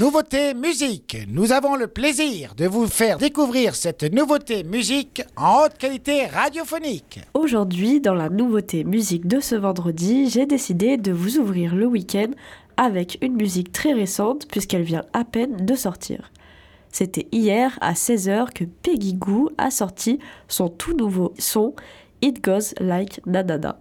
Nouveauté musique. Nous avons le plaisir de vous faire découvrir cette nouveauté musique en haute qualité radiophonique. Aujourd'hui, dans la nouveauté musique de ce vendredi, j'ai décidé de vous ouvrir le week-end avec une musique très récente puisqu'elle vient à peine de sortir. C'était hier à 16h que Peggy Goo a sorti son tout nouveau son It Goes Like Nanana.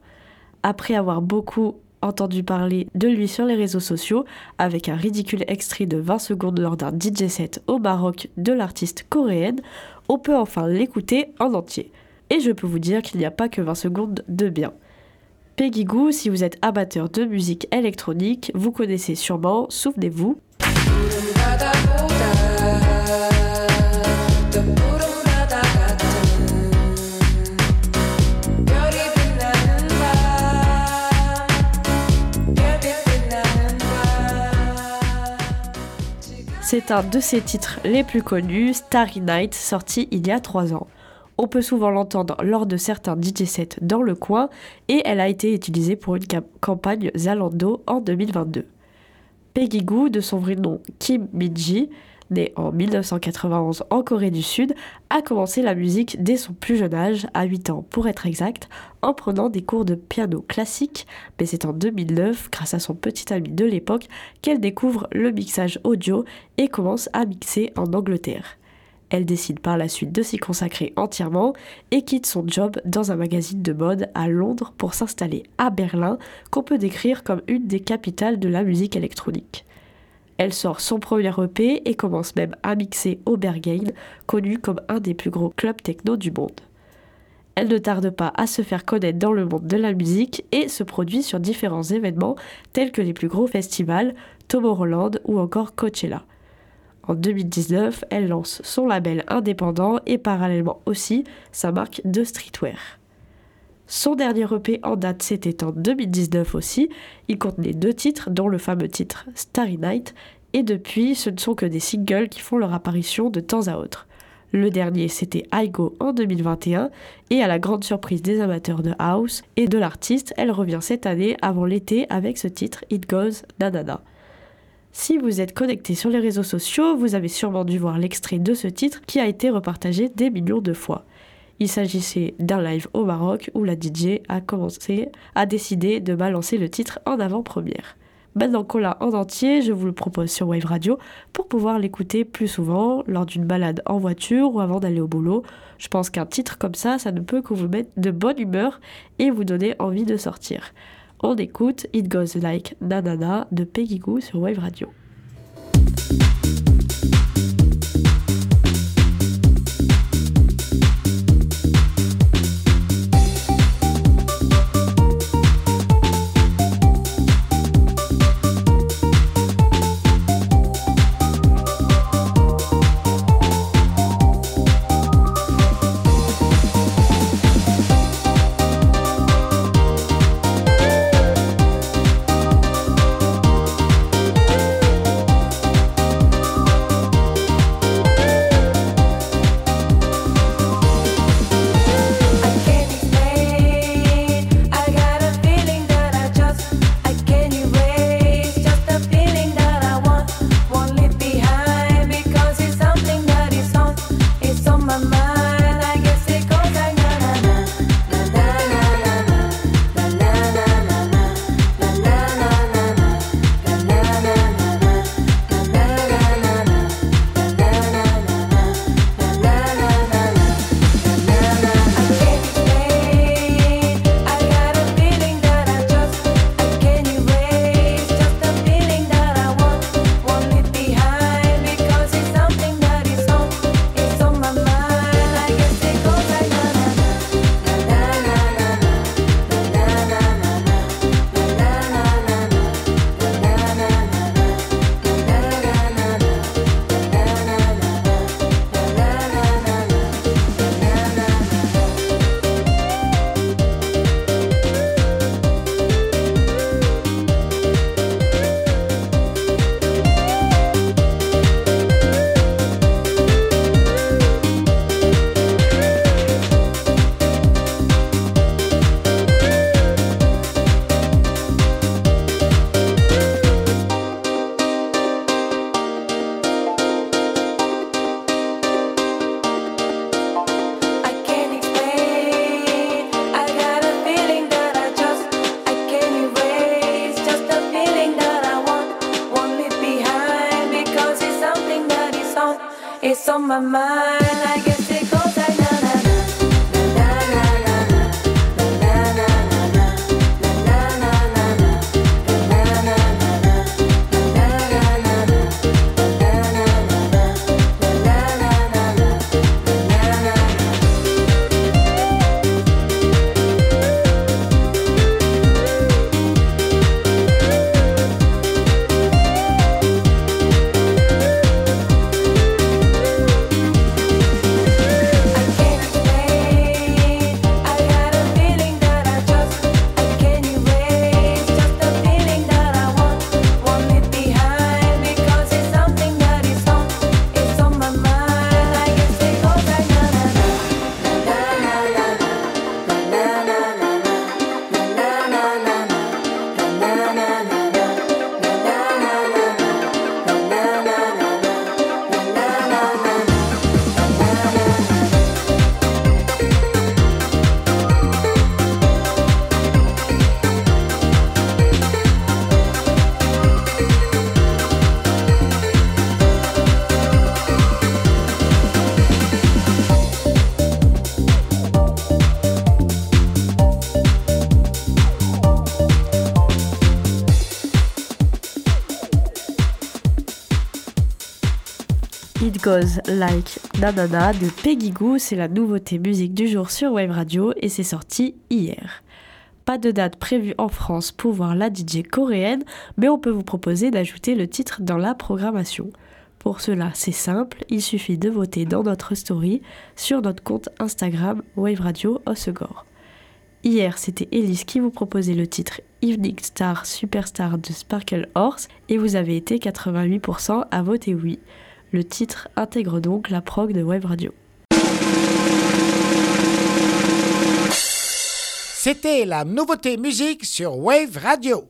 Après avoir beaucoup entendu parler de lui sur les réseaux sociaux avec un ridicule extrait de 20 secondes lors d'un DJ set au Maroc de l'artiste coréenne, on peut enfin l'écouter en entier. Et je peux vous dire qu'il n'y a pas que 20 secondes de bien. Peggy Goo, si vous êtes amateur de musique électronique, vous connaissez sûrement, souvenez-vous, C'est un de ses titres les plus connus, Starry Night, sorti il y a trois ans. On peut souvent l'entendre lors de certains DJ sets dans le coin et elle a été utilisée pour une campagne Zalando en 2022. Peggy Goo, de son vrai nom Kim Minji, né en 1991 en Corée du Sud, a commencé la musique dès son plus jeune âge, à 8 ans pour être exact, en prenant des cours de piano classique, mais c'est en 2009, grâce à son petit ami de l'époque, qu'elle découvre le mixage audio et commence à mixer en Angleterre. Elle décide par la suite de s'y consacrer entièrement et quitte son job dans un magazine de mode à Londres pour s'installer à Berlin, qu'on peut décrire comme une des capitales de la musique électronique. Elle sort son premier EP et commence même à mixer au Berghain, connu comme un des plus gros clubs techno du monde. Elle ne tarde pas à se faire connaître dans le monde de la musique et se produit sur différents événements tels que les plus gros festivals, Tomorrowland ou encore Coachella. En 2019, elle lance son label indépendant et parallèlement aussi sa marque de streetwear. Son dernier EP en date, c'était en 2019 aussi. Il contenait deux titres, dont le fameux titre Starry Night, et depuis, ce ne sont que des singles qui font leur apparition de temps à autre. Le dernier, c'était I Go en 2021, et à la grande surprise des amateurs de house et de l'artiste, elle revient cette année avant l'été avec ce titre It Goes Nanana. Si vous êtes connecté sur les réseaux sociaux, vous avez sûrement dû voir l'extrait de ce titre qui a été repartagé des millions de fois. Il s'agissait d'un live au Maroc où la DJ a commencé à décider de balancer le titre en avant-première. Maintenant qu'on l'a en entier, je vous le propose sur Wave Radio pour pouvoir l'écouter plus souvent lors d'une balade en voiture ou avant d'aller au boulot. Je pense qu'un titre comme ça, ça ne peut que vous mettre de bonne humeur et vous donner envie de sortir. On écoute It Goes Like Nanana de Peggy Goo sur Wave Radio. My mind. It Goes Like Nanana de Peggy Goo, c'est la nouveauté musique du jour sur Wave Radio et c'est sorti hier. Pas de date prévue en France pour voir la DJ coréenne, mais on peut vous proposer d'ajouter le titre dans la programmation. Pour cela, c'est simple, il suffit de voter dans notre story sur notre compte Instagram Wave Radio Osegor. Hier, c'était Elise qui vous proposait le titre Evening Star Superstar de Sparkle Horse et vous avez été 88% à voter oui. Le titre intègre donc la prog de Wave Radio. C'était la nouveauté musique sur Wave Radio.